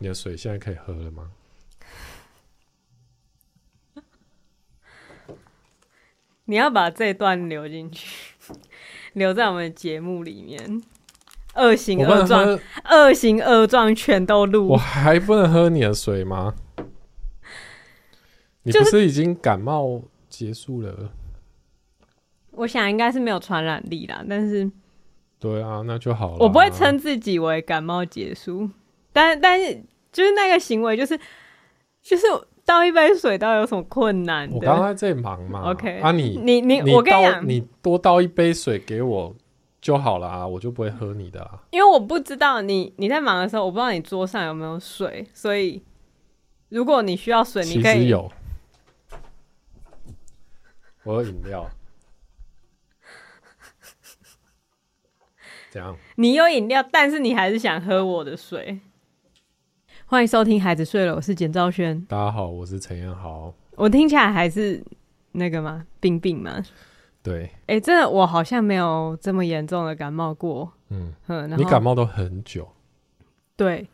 你的水现在可以喝了吗？你要把这段留进去，留在我们的节目里面。恶形恶状，恶形恶状全都录。我还不能喝你的水吗？你不是已经感冒结束了？我想应该是没有传染力啦，但是，对啊，那就好了。我不会称自己为感冒结束，但但是就是那个行为，就是就是倒一杯水，倒有什么困难？我刚刚在忙嘛。OK，啊你，你你你，我跟你讲，你多倒一杯水给我就好了啊，我就不会喝你的啊。因为我不知道你你在忙的时候，我不知道你桌上有没有水，所以如果你需要水，你可以有。我有饮料，怎样？你有饮料，但是你还是想喝我的水。欢迎收听《孩子睡了》，我是简兆轩。大家好，我是陈彦豪。我听起来还是那个吗？病病吗？对。哎、欸，真的，我好像没有这么严重的感冒过。嗯，你感冒都很久。对，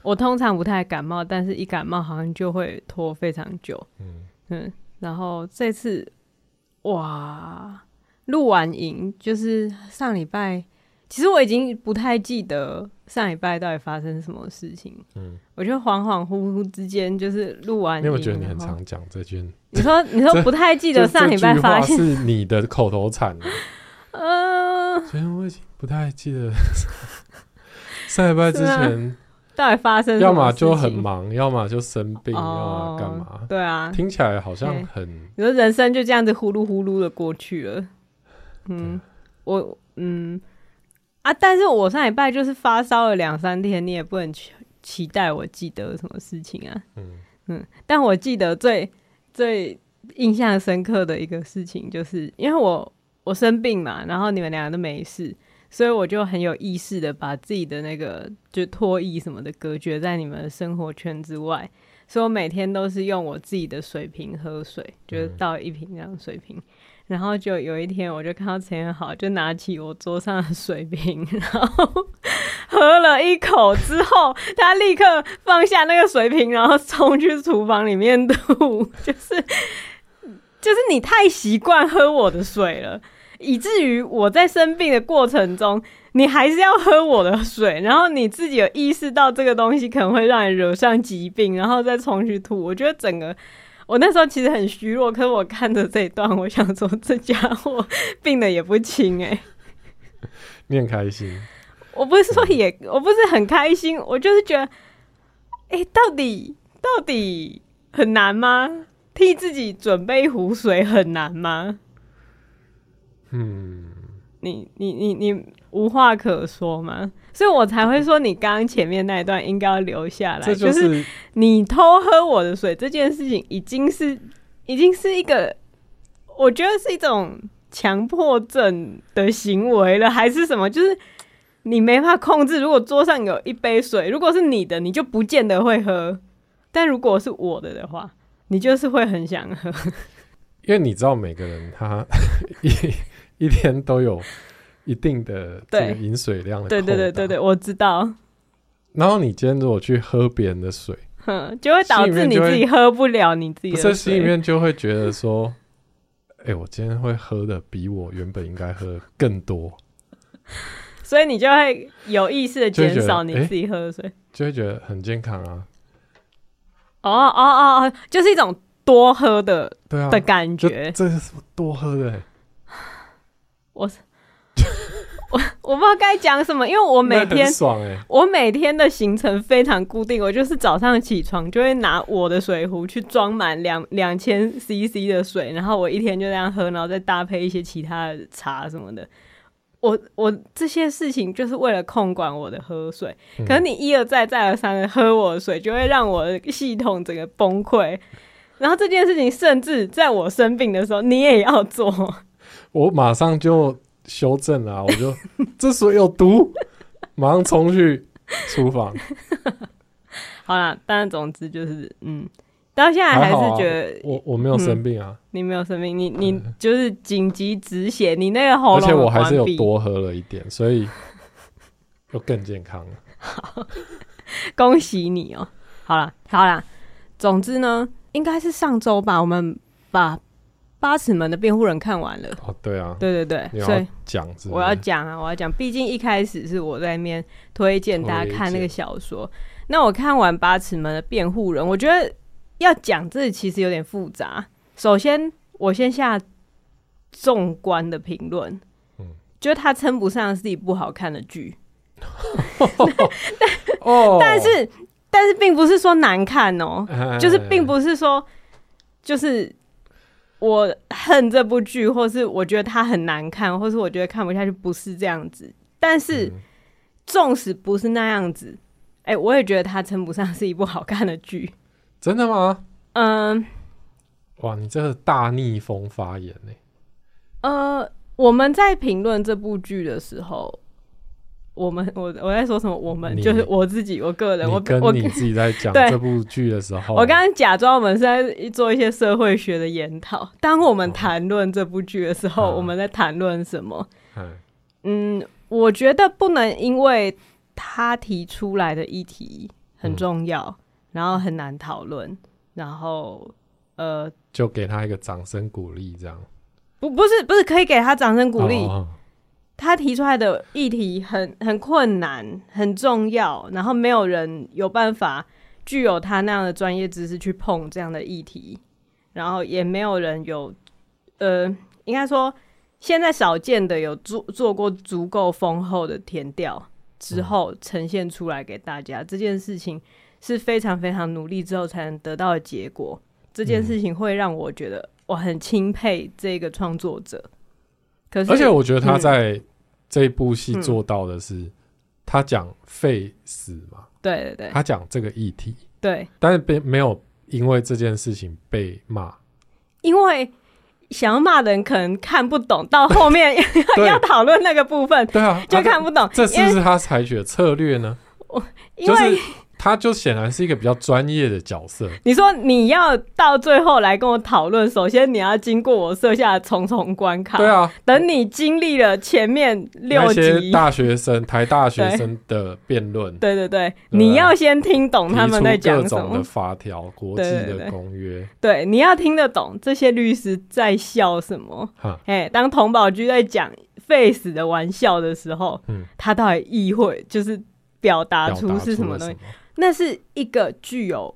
我通常不太感冒，但是一感冒好像就会拖非常久。嗯嗯，然后这次。哇，录完影就是上礼拜，其实我已经不太记得上礼拜到底发生什么事情。嗯，我觉得恍恍惚惚之间就是录完影。因为我觉得你很常讲这句。你说，你说不太记得上礼拜发生是你的口头禅。嗯，所以我已经不太记得 上礼拜之前。到底发生？要么就很忙，要么就生病，哦、要么干嘛？对啊，听起来好像很……你说人生就这样子呼噜呼噜的过去了。嗯，我嗯啊，但是我上礼拜就是发烧了两三天，你也不能期期待我记得什么事情啊。嗯嗯，但我记得最最印象深刻的一个事情，就是因为我我生病嘛，然后你们两个都没事。所以我就很有意识的把自己的那个就脱衣什么的隔绝在你们的生活圈之外，所以我每天都是用我自己的水瓶喝水，就是倒一瓶这样水瓶。然后就有一天，我就看到陈彦豪就拿起我桌上的水瓶，然后喝了一口之后，他立刻放下那个水瓶，然后冲去厨房里面吐，就是就是你太习惯喝我的水了。以至于我在生病的过程中，你还是要喝我的水，然后你自己有意识到这个东西可能会让你惹上疾病，然后再重去吐。我觉得整个我那时候其实很虚弱，可是我看着这一段，我想说这家伙病的也不轻哎、欸。你很开心？我不是说也，我不是很开心，我就是觉得，哎、欸，到底到底很难吗？替自己准备一壶水很难吗？嗯，你你你你无话可说吗？所以我才会说你刚刚前面那一段应该要留下来。这就是、就是你偷喝我的水这件事情，已经是已经是一个，我觉得是一种强迫症的行为了，还是什么？就是你没法控制。如果桌上有一杯水，如果是你的，你就不见得会喝；但如果是我的的话，你就是会很想喝。因为你知道，每个人他 一一天都有一定的这个饮水量的。对对对对对，我知道。然后你今天如果去喝别人的水，哼，就会导致你自己喝不了你自己的水。不是，心里面就会觉得说，哎、欸，我今天会喝的比我原本应该喝更多，所以你就会有意识的减少你自己喝的水，欸，就会觉得很健康啊。哦哦哦哦，就是一种。多喝的，对啊，的感觉，这是多喝的。我我 我不知道该讲什么，因为我每天爽我每天的行程非常固定，我就是早上起床就会拿我的水壶去装满两两千 CC 的水，然后我一天就这样喝，然后再搭配一些其他的茶什么的。我我这些事情就是为了控管我的喝水，嗯、可是你一而再再而三的喝我的水，就会让我的系统整个崩溃。然后这件事情，甚至在我生病的时候，你也要做。我马上就修正啊，我就这水有毒，马上冲去厨房。好啦，但总之就是，嗯，到现在还是觉得、啊、我我没有生病啊，嗯、你没有生病，你你就是紧急止血，你那个喉咙，而且我还是有多喝了一点，所以又更健康了。好，恭喜你哦！好了，好了，总之呢，应该是上周吧，我们把。八尺门的辩护人看完了哦，对啊，对对对，所以讲，我要讲啊，我要讲，毕竟一开始是我在那边推荐大家看那个小说。那我看完八尺门的辩护人，我觉得要讲这其实有点复杂。首先，我先下纵观的评论，嗯，就是它称不上是一部好看的剧，但但是但是并不是说难看哦，就是并不是说就是。我恨这部剧，或是我觉得它很难看，或是我觉得看不下去，不是这样子。但是，纵使不是那样子，哎、欸，我也觉得它称不上是一部好看的剧。真的吗？嗯。哇，你这个大逆风发言呢？呃，我们在评论这部剧的时候。我们我我在说什么？我们就是我自己，我个人。我跟你自己在 讲这部剧的时候，我刚刚假装我们是在做一些社会学的研讨。当我们谈论这部剧的时候，哦、我们在谈论什么？嗯，我觉得不能因为他提出来的议题很重要，嗯、然后很难讨论，然后呃，就给他一个掌声鼓励，这样？不，不是，不是可以给他掌声鼓励。哦他提出来的议题很很困难，很重要，然后没有人有办法具有他那样的专业知识去碰这样的议题，然后也没有人有，呃，应该说现在少见的有做做过足够丰厚的填调之后呈现出来给大家，这件事情是非常非常努力之后才能得到的结果。这件事情会让我觉得我很钦佩这个创作者。可是，而且我觉得他在、这一部戏做到的是，嗯、他讲废死嘛？对对对，他讲这个议题，对，但是被没有因为这件事情被骂，因为想要骂的人可能看不懂，到后面 要讨论那个部分，对啊，就看不懂。这是不是他采取的策略呢？我因为。就是他就显然是一个比较专业的角色。你说你要到最后来跟我讨论，首先你要经过我设下的重重关卡。对啊，等你经历了前面六集大学生、台大学生的辩论，对 对对，你要先听懂他们在讲什么的法条、国际的公约。对，你要听得懂这些律师在笑什么。哎，当童宝驹在讲废死的玩笑的时候，嗯，他到底意会就是表达出是什么东西？那是一个具有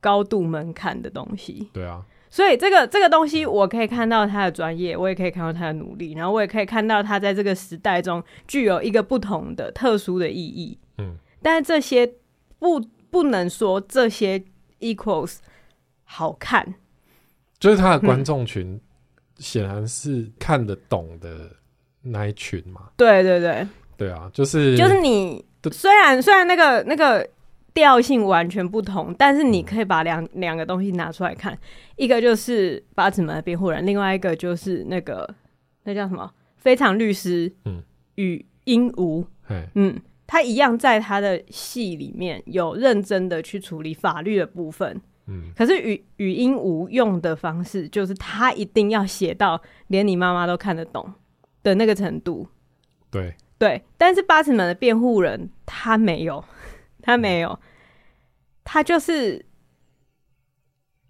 高度门槛的东西，对啊，所以这个这个东西，我可以看到他的专业，我也可以看到他的努力，然后我也可以看到他在这个时代中具有一个不同的特殊的意义。嗯，但是这些不不能说这些 equals 好看，就是他的观众群显然是看得懂的那一群嘛。嗯、对对对，对啊，就是就是你虽然虽然那个那个。调性完全不同，但是你可以把两两个东西拿出来看，一个就是八尺门的辩护人，另外一个就是那个那叫什么非常律师，嗯，禹英禑，嗯，他一样在他的戏里面有认真的去处理法律的部分，嗯，可是语语音无用的方式就是他一定要写到连你妈妈都看得懂的那个程度，对。对，但是八尺门的辩护人他没有。他没有，他就是，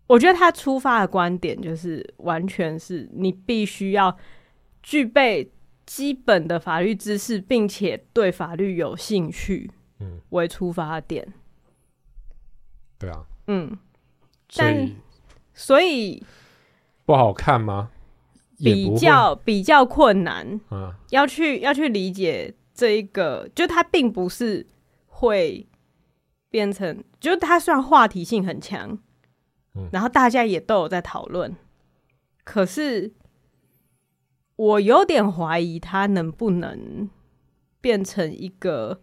我觉得他出发的观点就是，完全是你必须要具备基本的法律知识，并且对法律有兴趣，嗯，为出发点。对啊，嗯，所以所以不好看吗？比较比较困难，嗯，要去要去理解这一个，就他并不是会。变成，就是它虽然话题性很强，嗯，然后大家也都有在讨论，可是我有点怀疑它能不能变成一个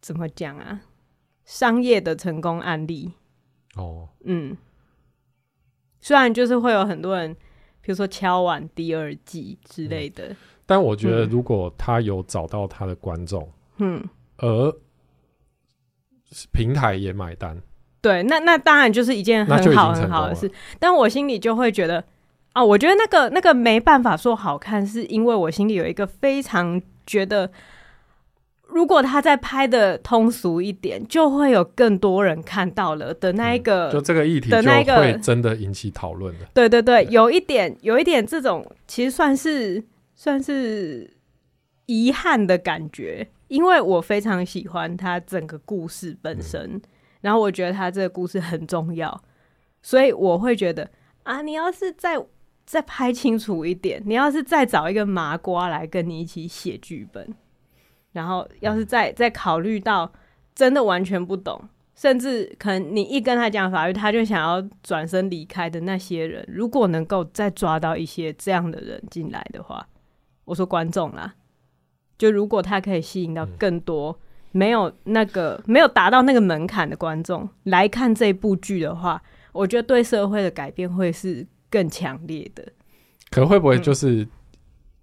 怎么讲啊？商业的成功案例哦，嗯，虽然就是会有很多人，比如说敲碗第二季之类的，嗯，但我觉得如果他有找到他的观众，嗯，而平台也买单，对，那那当然就是一件很好很好的事。但我心里就会觉得，啊，我觉得那个那个没办法说好看，是因为我心里有一个非常觉得，如果他再拍的通俗一点，就会有更多人看到了的那一个，嗯、就这个议题的那个会真的引起讨论的。对对对，有一点，有一点这种，其实算是算是遗憾的感觉，因为我非常喜欢他整个故事本身，嗯、然后我觉得他这个故事很重要，所以我会觉得啊，你要是再再拍清楚一点，你要是再找一个麻瓜来跟你一起写剧本。然后，要是再再考虑到真的完全不懂，甚至可能你一跟他讲法律，他就想要转身离开的那些人，如果能够再抓到一些这样的人进来的话，我说观众啦，就如果他可以吸引到更多没有那个没有达到那个门槛的观众来看这部剧的话，我觉得对社会的改变会是更强烈的。可会不会就是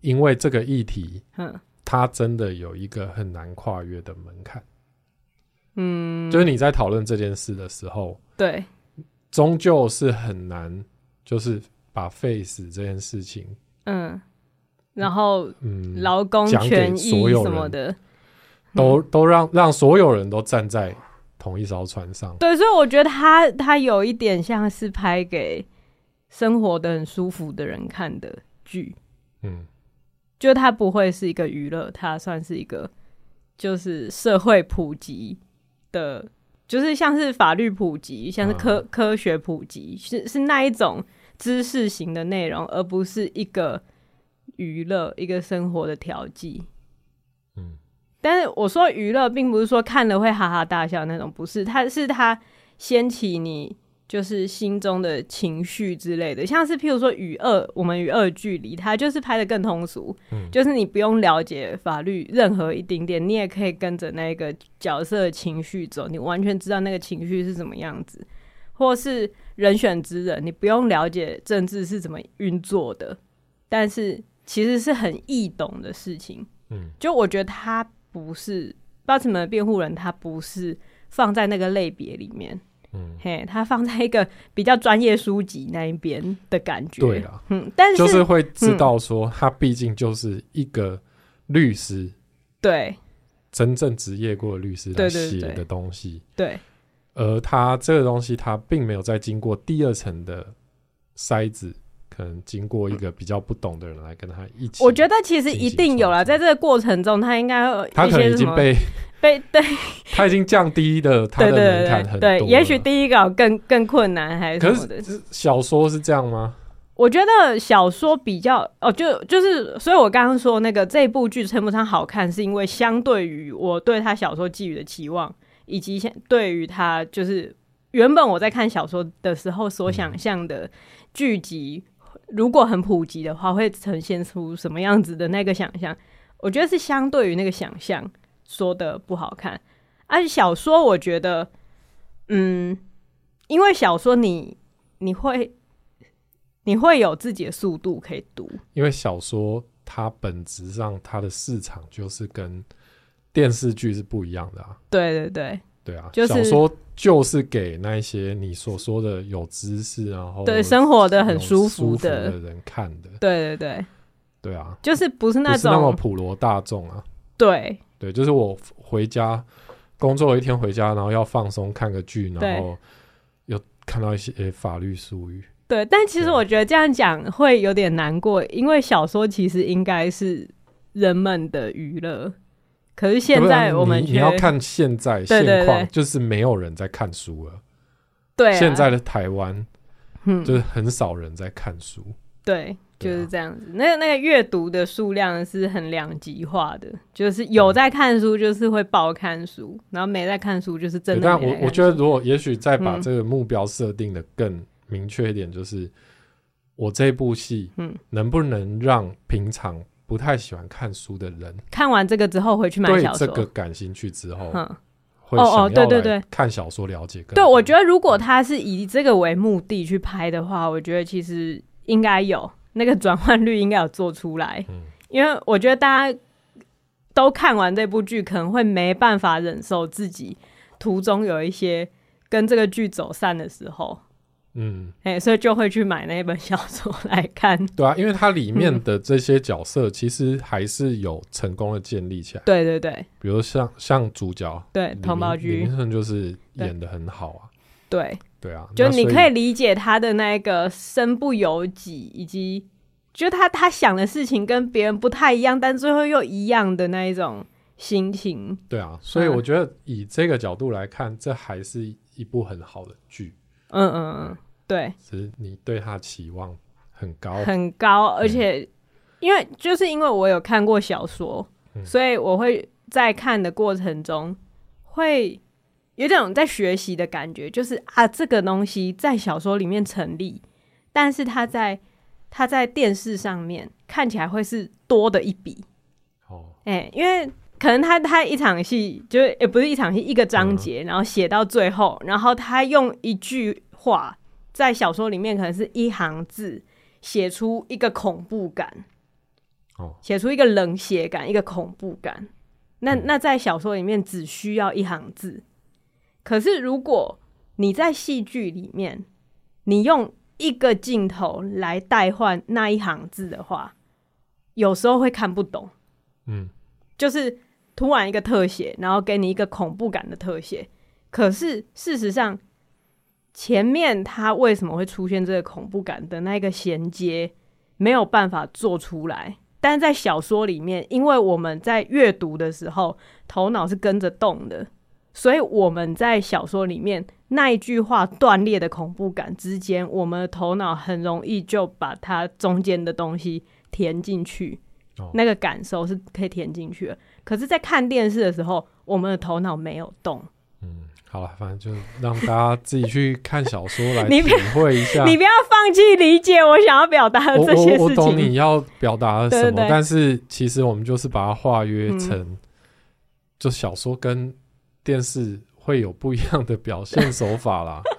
因为这个议题？嗯。它真的有一个很难跨越的门槛，嗯，就是你在讨论这件事的时候，对，终究是很难，就是把 face 这件事情，嗯，然后嗯，劳工权益什么的，都都让让所有人都站在同一艘船上，对，所以我觉得他他有一点像是拍给生活的很舒服的人看的剧，嗯。就他不会是一个娱乐，他算是一个就是社会普及的，就是像是法律普及，像是科、嗯、科学普及，是是那一种知识型的内容，而不是一个娱乐，一个生活的调剂。嗯，但是我说娱乐，并不是说看了会哈哈大笑那种，不是，它是它掀起你。就是心中的情绪之类的，像是譬如说《与恶》，我们与恶距离，它就是拍的更通俗，嗯，就是你不用了解法律任何一丁点，你也可以跟着那个角色的情绪走，你完全知道那个情绪是什么样子。或是《人选之人》，你不用了解政治是怎么运作的，但是其实是很易懂的事情。嗯，就我觉得他不是《八尺门的辩护人》，他不是放在那个类别里面。嗯，嘿，他放在一个比较专业书籍那一边的感觉，对啊，嗯，但是就是会知道说，他毕竟就是一个律师，对，真正职业过的律师来写的东西，对，而他这个东西，他并没有再经过第二层的筛子，可能经过一个比较不懂的人来跟他一起，我觉得其实一定有了，在这个过程中，他应该他可能已经被。被对，他已经降低的他的门槛很多。对，也许第一稿更更困难，还是。可是小说是这样吗？我觉得小说比较哦，就就是，所以我刚刚说那个这部剧称不上好看，是因为相对于我对他小说寄予的期望，以及对于他就是原本我在看小说的时候所想象的剧集，嗯，如果很普及的话，会呈现出什么样子的那个想象？我觉得是相对于那个想象。说的不好看，而且小说我觉得，嗯，因为小说你你会你会有自己的速度可以读，因为小说它本质上它的市场就是跟电视剧是不一样的啊。对对对，对啊，就是、小说就是给那些你所说的有知识，然后对生活的很舒服的人看的。对对对，对啊，就是不是那种是那么普罗大众啊。对。对，就是我回家工作了一天回家，然后要放松看个剧，然后又看到一些法律术语。对，但其实我觉得这样讲会有点难过，因为小说其实应该是人们的娱乐，可是现在我们你，你要看现在现况，就是没有人在看书了。对，现在的台湾，嗯，就是很少人在看书。对。就是这样子，那个那个阅读的数量是很两极化的，就是有在看书，就是会爆看书，嗯、然后没在看书，就是真的。但我我觉得，如果也许再把这个目标设定的更明确一点，就是、嗯、我这部戏，嗯，能不能让平常不太喜欢看书的人。看完这个之后回去买小说，对这个感兴趣之后，嗯，会想要对对对。看小说了解更。对，我觉得如果他是以这个为目的去拍的话，我觉得其实应该有。那个转换率应该有做出来，嗯，因为我觉得大家都看完这部剧，可能会没办法忍受自己途中有一些跟这个剧走散的时候，嗯，哎、欸，所以就会去买那本小说来看。对啊，因为它里面的这些角色其实还是有成功的建立起来。对对对，比如像像主角，对，佟宝驹，林森就是演的很好啊。对对啊，就你可以理解他的那个身不由己，以及就他他想的事情跟别人不太一样，但最后又一样的那一种心情。对啊，所以我觉得以这个角度来看，嗯、这还是一部很好的剧。嗯嗯嗯，对，只是你对他期望很高，很高，而且、嗯、因为就是因为我有看过小说，嗯、所以我会在看的过程中会。有这种在学习的感觉，就是啊，这个东西在小说里面成立，但是它在它在电视上面看起来会是多的一笔。哦，哎、欸，因为可能他他一场戏就是也不是一场戏，一个章节，嗯、然后写到最后，然后他用一句话在小说里面可能是一行字写出一个恐怖感，哦，写出一个冷血感，一个恐怖感，那那在小说里面只需要一行字。可是，如果你在戏剧里面，你用一个镜头来代换那一行字的话，有时候会看不懂。嗯，就是突然一个特写，然后给你一个恐怖感的特写。可是事实上，前面他为什么会出现这个恐怖感的那个衔接，没有办法做出来。但是在小说里面，因为我们在阅读的时候，头脑是跟着动的。所以我们在小说里面那一句话断裂的恐怖感之间，我们的头脑很容易就把它中间的东西填进去，哦，那个感受是可以填进去的。可是，在看电视的时候，我们的头脑没有动。嗯，好了，反正就让大家自己去看小说来 体会一下。你，你不要放弃理解我想要表达的这些事情。我，我懂你要表达的什么，对对对，但是其实我们就是把它化约成，嗯，就小说跟。电视会有不一样的表现手法啦，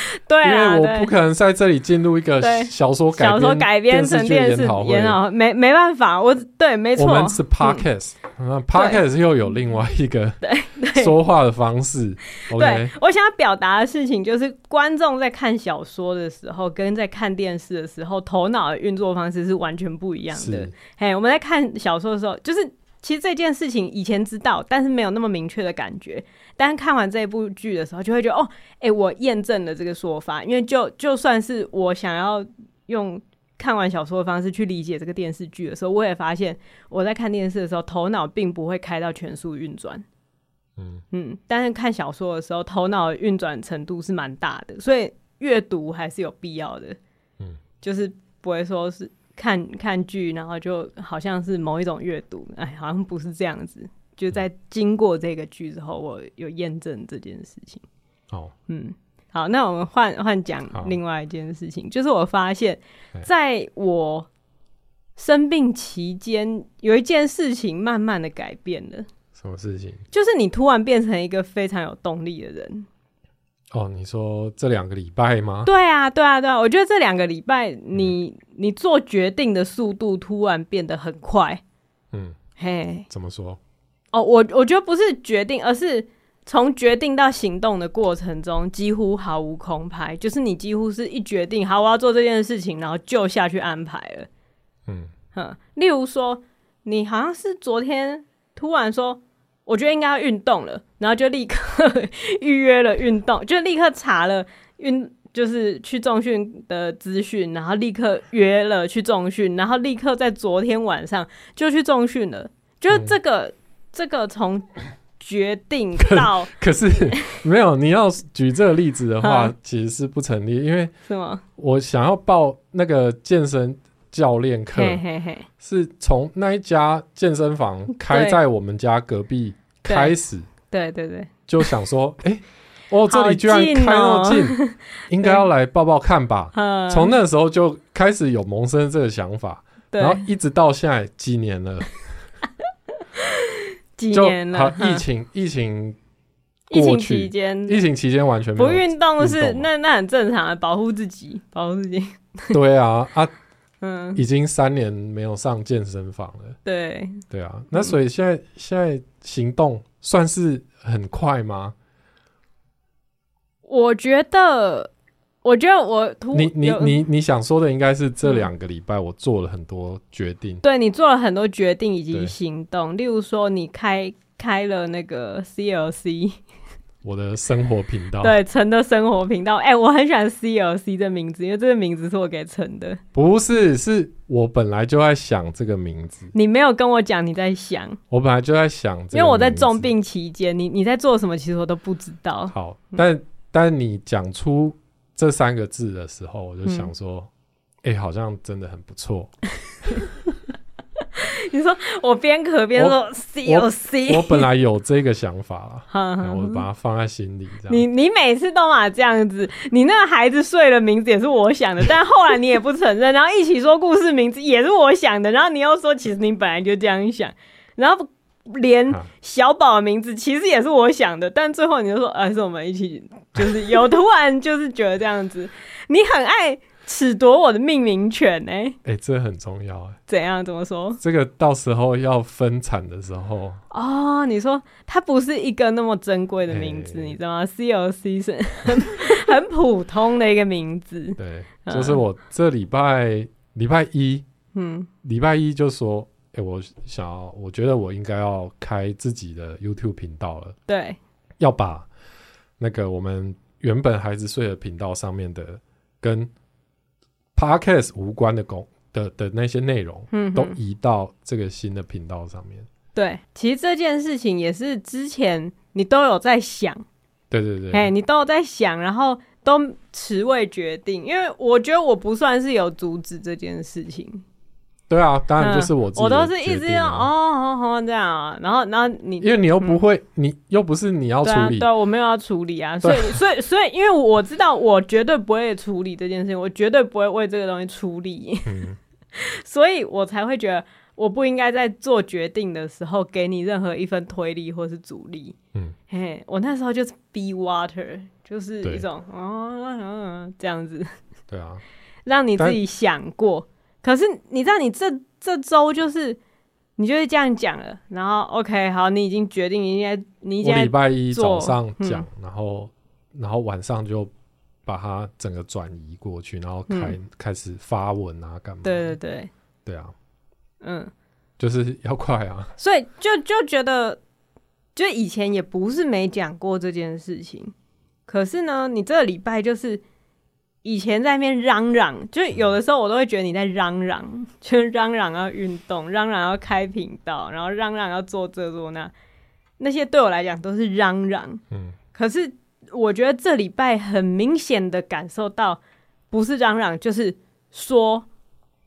对啊，因为我不可能在这里进入一个小说改编小说改编成电视研讨会，没没办法，我对没错，我们是 podcast，嗯，podcast 又有另外一个说话的方式。对，对我想要表达的事情就是，观众在看小说的时候，跟在看电视的时候，头脑的运作方式是完全不一样的。嘿，我们在看小说的时候，就是。其实这件事情以前知道，但是没有那么明确的感觉。但是看完这一部剧的时候，就会觉得哦，哎、欸，我验证了这个说法。因为就就算是我想要用看完小说的方式去理解这个电视剧的时候，我也发现我在看电视的时候，头脑并不会开到全速运转。嗯嗯，但是看小说的时候，头脑运转程度是蛮大的，所以阅读还是有必要的。嗯，就是不会说是。看看剧，然后就好像是某一种阅读，哎，好像不是这样子。就在经过这个剧之后，我有验证这件事情。哦，嗯，好，那我们换换讲另外一件事情，就是我发现，在我生病期间，有一件事情慢慢的改变了。什么事情？就是你突然变成一个非常有动力的人。哦，你说这两个礼拜吗？对啊，对啊，对啊！我觉得这两个礼拜你，你你做决定的速度突然变得很快。嗯，嘿，怎么说？哦，我我觉得不是决定，而是从决定到行动的过程中几乎毫无空拍，就是你几乎是一决定好我要做这件事情，然后就下去安排了。嗯哼，例如说，你好像是昨天突然说。我觉得应该要运动了，然后就立刻 预约了运动，就立刻查了运，就是去重训的资讯，然后立刻约了去重训，然后立刻在昨天晚上就去重训了。就是这个、嗯、这个从决定到可，可是没有你要举这个例子的话，其实是不成立，因为是吗？我想要报那个健身。教练课是从那一家健身房开在我们家隔壁开始，对对对，就想说，哎、欸，哦，这里居然开那么近，喔、应该要来报报看吧。从那时候就开始有萌生这个想法，然后一直到现在几年了，几年了，疫情疫情疫情期间，疫情期间完全不运动是那那很正常的，保护自己，保护自己。对啊啊。嗯，已经三年没有上健身房了。对，对啊，那所以现在、嗯、现在行动算是很快吗？我觉得，我觉得我突你你你你想说的应该是这两个礼拜我做了很多决定，嗯、对你做了很多决定以及行动，例如说你开开了那个 CLC。我的生活频道，对陈的生活频道，哎、欸，我很喜欢 CLC 的名字，因为这个名字是我给陈的。不是，是我本来就在想这个名字。你没有跟我讲你在想，我本来就在想，因为我在重病期间，你你在做什么，其实我都不知道。好，但、嗯、但你讲出这三个字的时候，我就想说，哎、嗯欸，好像真的很不错。你说我边咳边说 C O C，我本来有这个想法了，我把它放在心里。这样，你你每次都嘛这样子，你那个孩子睡的名字也是我想的，但后来你也不承认，然后一起说故事名字也是我想的，然后你又说其实你本来就这样想，然后连小宝的名字其实也是我想的，但最后你就说还是我们一起，就是有突然就是觉得这样子，你很爱。褫夺我的命名权呢、欸？哎、欸，这很重要哎、欸。怎样？怎么说？这个到时候要分产的时候哦，你说它不是一个那么珍贵的名字，欸、你知道吗？C O C 是很 很普通的一个名字。对，就是我这礼拜礼拜一，嗯，礼拜一就说，我想要，我觉得我应该要开自己的 YouTube 频道了。对，要把那个我们原本孩子睡的频道上面的跟 Podcast 无关的工的的那些内容，嗯，都移到这个新的频道上面。对，其实这件事情也是之前你都有在想，对对对，哎，你都有在想，然后都迟未决定，因为我觉得我不算是有阻止这件事情。对啊，当然就是我自己。我都是一直用哦，好好这样啊，然后然后你，因为你又不会，嗯、你又不是你要处理，对、我没有要处理啊，所以所以所以，因为我知道我绝对不会处理这件事情，我绝对不会为这个东西出力，嗯、所以我才会觉得我不应该在做决定的时候给你任何一分推力或是阻力。嗯，嘿，我那时候就是 be water，就是一种哦这样子，对啊，让你自己想过。可是你知道，你这这周就是你就是这样讲了，然后 OK 好，你已经决定应该你礼拜一早上讲，嗯，然后然后晚上就把它整个转移过去，然后开、嗯、开始发文啊，干嘛？对对对，对啊，嗯，就是要快啊，所以就就觉得，就以前也不是没讲过这件事情，可是呢，你这个礼拜就是。以前在那边嚷嚷，就有的时候我都会觉得你在嚷嚷，就是嚷嚷要运动，嚷嚷要开频道，然后嚷嚷要做这做那，那些对我来讲都是嚷嚷。嗯，可是我觉得这礼拜很明显的感受到，不是嚷嚷就是说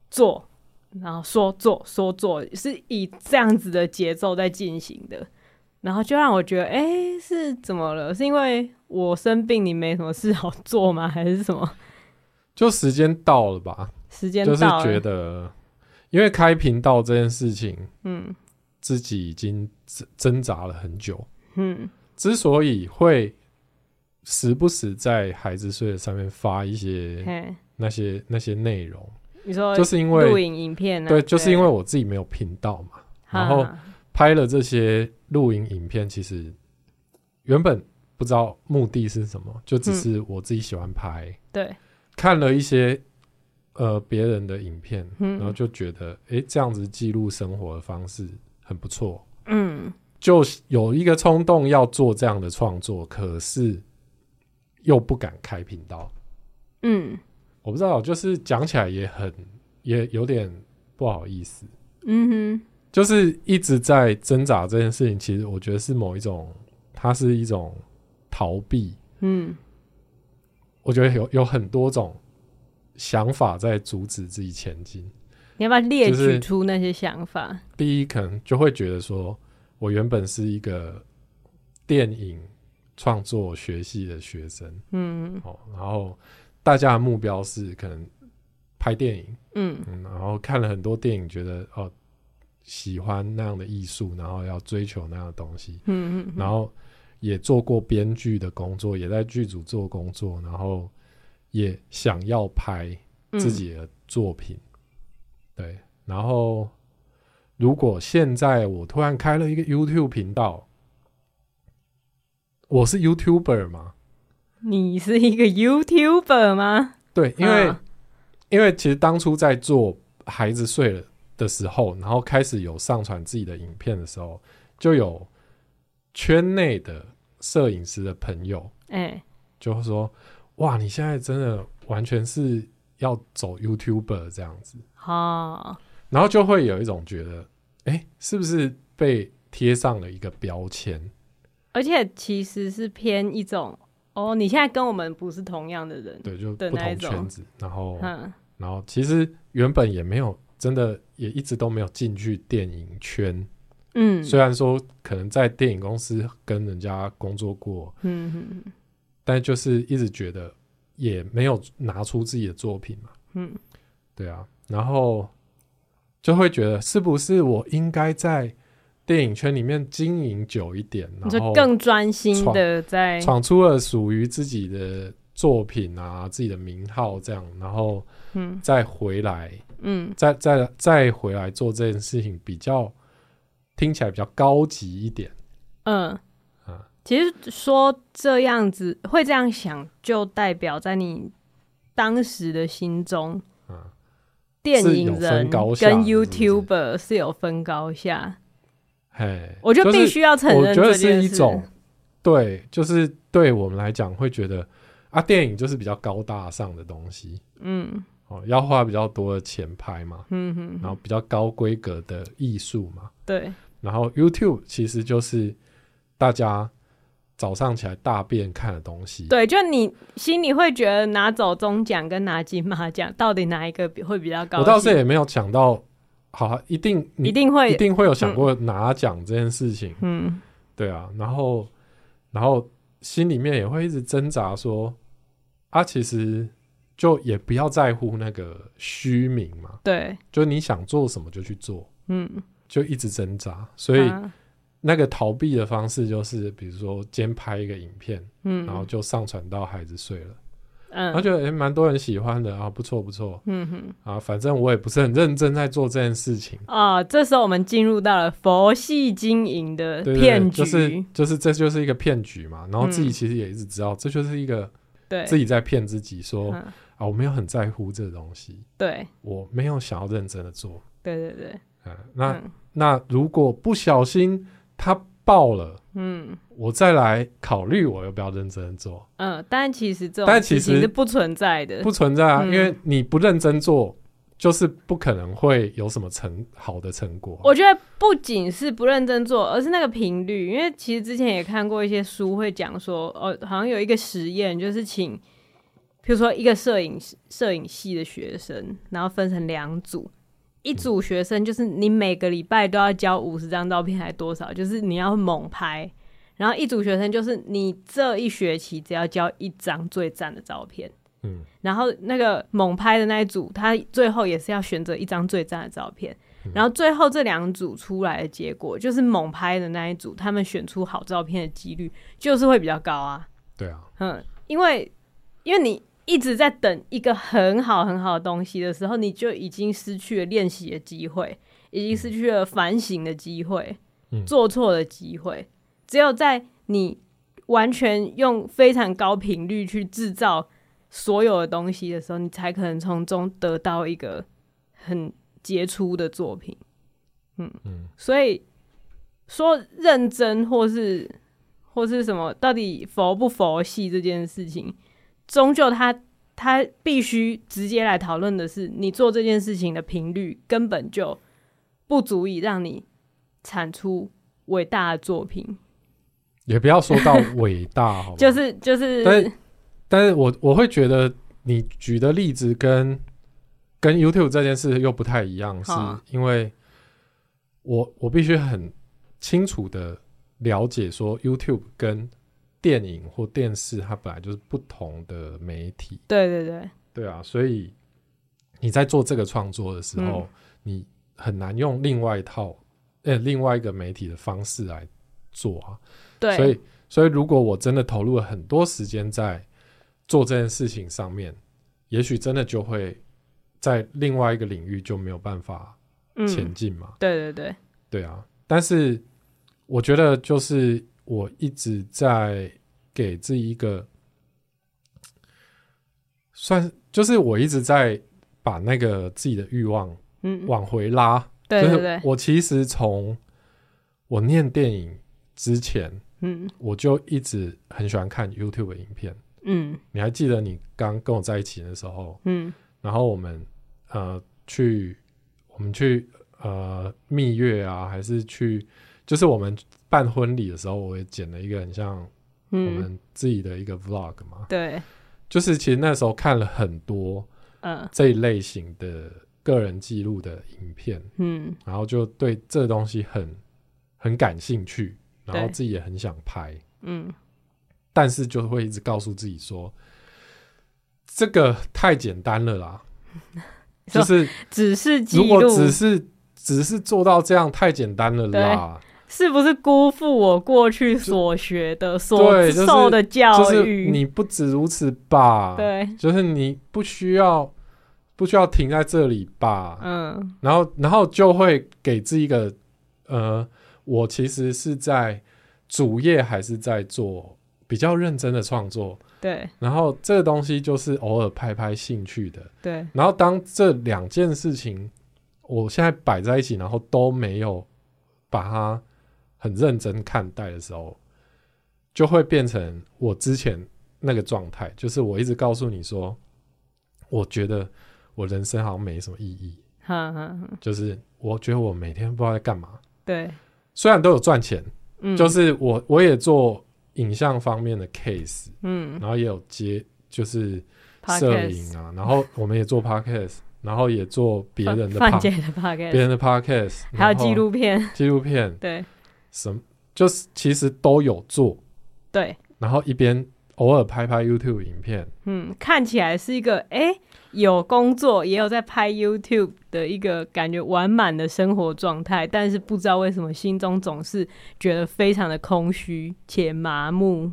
做，然后说做说做，是以这样子的节奏在进行的，然后就让我觉得，哎、欸，是怎么了？是因为我生病，你没什么事好做吗？还是什么？就时间到了吧，时间，就是觉得，因为开频道这件事情，嗯，自己已经挣扎了很久，嗯，之所以会时不时在孩子睡的上面发一些那些那些内容，你说就是因为录影影片，对，就是因为我自己没有频道嘛，然后拍了这些录影影片，其实原本不知道目的是什么，就只是我自己喜欢拍，对。看了一些呃别人的影片，嗯，然后就觉得哎、欸，这样子记录生活的方式很不错，嗯，就有一个冲动要做这样的创作，可是又不敢开频道，嗯，我不知道，就是讲起来也很也有点不好意思，嗯哼，就是一直在挣扎这件事情，其实我觉得是某一种，它是一种逃避，嗯。我觉得有有很多种想法在阻止自己前进。你要不要列举出那些想法？就是、第一，可能就会觉得说，我原本是一个电影创作学系的学生，嗯，哦，然后大家的目标是可能拍电影，嗯，嗯，然后看了很多电影，觉得哦喜欢那样的艺术，然后要追求那样的东西，嗯嗯，然后。也做过编剧的工作，也在剧组做工作，然后也想要拍自己的作品。嗯、对，然后如果现在我突然开了一个 YouTube 频道，我是 YouTuber 吗？你是一个 YouTuber 吗？对，因为、啊、因为其实当初在做孩子睡了的时候，然后开始有上传自己的影片的时候，就有圈内的摄影师的朋友，哎、欸，就会说：“哇，你现在真的完全是要走 YouTuber 这样子。”哦，然后就会有一种觉得，哎、欸，是不是被贴上了一个标签？而且其实是偏一种。哦，你现在跟我们不是同样的人，对，就不同圈子。然后，嗯、然后其实原本也没有真的，也一直都没有进去电影圈。嗯，虽然说可能在电影公司跟人家工作过，嗯哼，但就是一直觉得也没有拿出自己的作品嘛。嗯，对啊，然后就会觉得是不是我应该在。电影圈里面经营久一点，然后就更专心的在闯出了属于自己的作品啊，自己的名号这样，然后嗯，再回来，嗯，再再再回来做这件事情，比较听起来比较高级一点。嗯。啊，其实说这样子会这样想，就代表在你当时的心中，啊，电影人跟 YouTuber 是有分高下。嘿，我就必须要承认，就是，我觉得是一种，对，就是对我们来讲会觉得啊，电影就是比较高大上的东西，嗯，哦，要花比较多的钱拍嘛，嗯哼，然后比较高规格的艺术嘛，对，然后 YouTube 其实就是大家早上起来大便看的东西，对，就你心里会觉得拿走中奖跟拿金马奖，到底哪一个比会比较高？我倒是也没有讲到。好、啊，一定一定会一定会有想过拿奖这件事情，嗯，对啊，然后然后心里面也会一直挣扎说，啊，其实就也不要在乎那个虚名嘛，对，就你想做什么就去做，嗯，就一直挣扎，所以那个逃避的方式就是，比如说先拍一个影片，嗯，然后就上传到孩子睡了。嗯，我觉得诶，蛮多人喜欢的啊，不错不错，嗯哼，啊，反正我也不是很认真在做这件事情。啊。这时候我们进入到了佛系经营的骗局，就是就是这就是一个骗局嘛。然后自己其实也一直知道，这就是一个对。自己在骗自己说啊，我没有很在乎这个东西，对，我没有想要认真的做，对对对，啊，那那如果不小心他。爆了，嗯，我再来考虑我要不要认真做，嗯，但其实这种但其实是不存在的，不存在啊，嗯、因为你不认真做，就是不可能会有什么成好的成果。我觉得不仅是不认真做，而是那个频率，因为其实之前也看过一些书会讲说，哦，好像有一个实验，就是请，比如说一个摄影摄影系的学生，然后分成两组。一组学生就是你每个礼拜都要交五十张照片，还多少？就是你要猛拍。然后一组学生就是你这一学期只要交一张最赞的照片。嗯。然后那个猛拍的那一组，他最后也是要选择一张最赞的照片。然后最后这两组出来的结果，就是猛拍的那一组，他们选出好照片的几率就是会比较高啊。对啊。嗯，因为因为你。一直在等一个很好很好的东西的时候，你就已经失去了练习的机会，已经失去了反省的机会，嗯、做错的机会。只有在你完全用非常高频率去制造所有的东西的时候，你才可能从中得到一个很杰出的作品。嗯嗯，所以说认真或是或是什么，到底佛不佛系这件事情。终究他，他他必须直接来讨论的是，你做这件事情的频率根本就不足以让你产出伟大的作品。也不要说到伟大，好吧？就是就是，但是，但是我我会觉得你举的例子跟跟 YouTube 这件事又不太一样，是因为我我必须很清楚的了解说 YouTube 跟。电影或电视，它本来就是不同的媒体。对对对，对啊，所以你在做这个创作的时候，嗯、你很难用另外一套呃另外一个媒体的方式来做啊。对，所以所以如果我真的投入了很多时间在做这件事情上面，也许真的就会在另外一个领域就没有办法前进嘛。嗯、对对对，对啊。但是我觉得就是。我一直在给自己一个算就是我一直在把那个自己的欲望嗯往回拉，嗯、对对对，我其实从我念电影之前，嗯，我就一直很喜欢看 YouTube 的影片，嗯，你还记得你刚跟我在一起的时候，嗯，然后我们呃去我们去呃蜜月啊，还是去就是我们办婚礼的时候，我也剪了一个很像我们自己的一个 Vlog 嘛，嗯、对。就是其实那时候看了很多，嗯，这一类型的个人记录的影片，嗯，然后就对这东西很很感兴趣，然后自己也很想拍，嗯，但是就会一直告诉自己说，这个太简单了啦，就是只是如果只是只是做到这样太简单了啦。是不是辜负我过去所学的、所受的教育？就是就是、你不止如此吧？对，就是你不需要不需要停在这里吧？嗯，然后然后就会给自己一个呃，我其实是在主业还是在做比较认真的创作？对，然后这个东西就是偶尔拍拍兴趣的。对，然后当这两件事情我现在摆在一起，然后都没有把它。很认真看待的时候，就会变成我之前那个状态，就是我一直告诉你说，我觉得我人生好像没什么意义。哈哈哈，就是我觉得我每天不知道在干嘛。对，虽然都有赚钱，嗯，就是我我也做影像方面的 case，嗯，然后也有接就是摄影啊，然后我们也做 podcast，然后也做别人的 podcast，别人的 podcast，还有纪录片，纪录片，对。什么就是其实都有做，对，然后一边偶尔拍拍 YouTube 影片，嗯，看起来是一个哎、欸、有工作也有在拍 YouTube 的一个感觉完满的生活状态，但是不知道为什么心中总是觉得非常的空虚且麻木。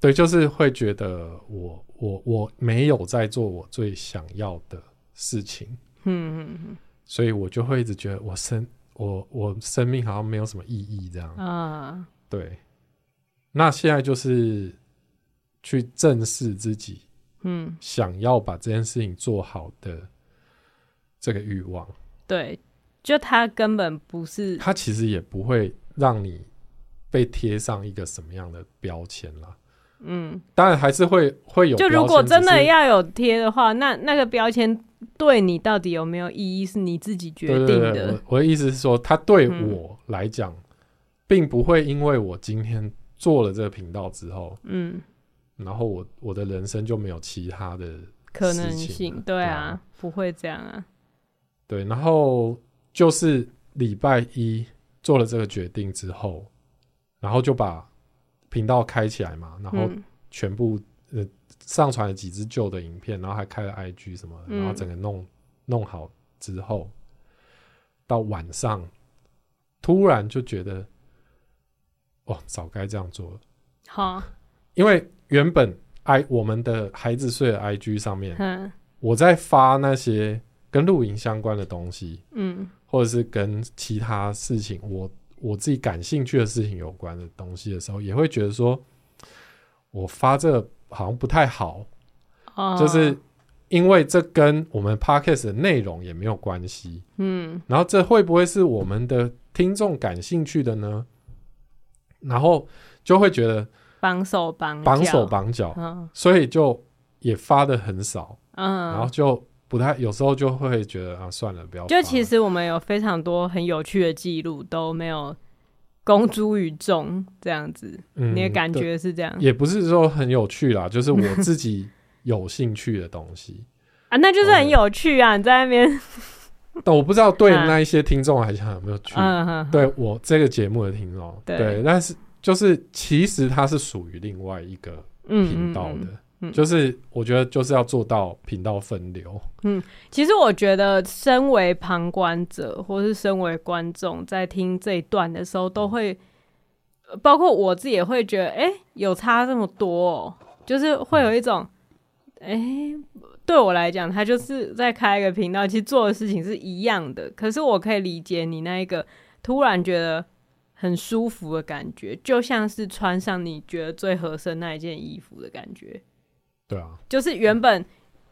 对，就是会觉得我我我没有在做我最想要的事情，嗯嗯嗯，所以我就会一直觉得我生。我我生命好像没有什么意义，这样啊，对。那现在就是去正视自己，嗯，想要把这件事情做好的这个欲望。对，就他根本不是，他其实也不会让你被贴上一个什么样的标签啦。嗯，当然还是会会有。就如果真的要有贴的话，那那个标签对你到底有没有意义，是你自己决定的。对对对，我，我的意思是说，它对我来讲，嗯，并不会因为我今天做了这个频道之后，嗯，然后我我的人生就没有其他的可能性。对啊，不会这样啊。对，然后就是礼拜一做了这个决定之后，然后就把。频道开起来嘛，然后全部、上传了几支旧的影片，然后还开了 IG 什么的，嗯、然后整个弄弄好之后，到晚上突然就觉得，哦，早该这样做了。好，因为原本 I 我们的孩子睡的 IG 上面，嗯、我在发那些跟露营相关的东西，嗯，或者是跟其他事情我。我自己感兴趣的事情有关的东西的时候，也会觉得说，我发这个好像不太好，哦、就是因为这跟我们 podcast 的内容也没有关系，嗯，然后这会不会是我们的听众感兴趣的呢？然后就会觉得绑手绑绑手绑脚，嗯、所以就也发的很少，嗯，然后就。不太，有时候就会觉得啊，算了，不要。就其实我们有非常多很有趣的记录都没有公诸于众，这样子，嗯、你的感觉是这样？也不是说很有趣啦，就是我 自己有兴趣的东西啊，那就是很有趣啊！嗯、你在那边，但我不知道对 那一些听众来讲有没有趣。啊、对我这个节目的听众，对，对，但是就是其实它是属于另外一个频道的。嗯就是我觉得就是要做到频道分流。嗯，其实我觉得身为旁观者或是身为观众，在听这一段的时候，都会包括我自己也会觉得，哎、欸，有差这么多，喔，就是会有一种，哎、欸，对我来讲，他就是在开一个频道，其实做的事情是一样的。可是我可以理解你那一个突然觉得很舒服的感觉，就像是穿上你觉得最合身那一件衣服的感觉。对啊，就是原本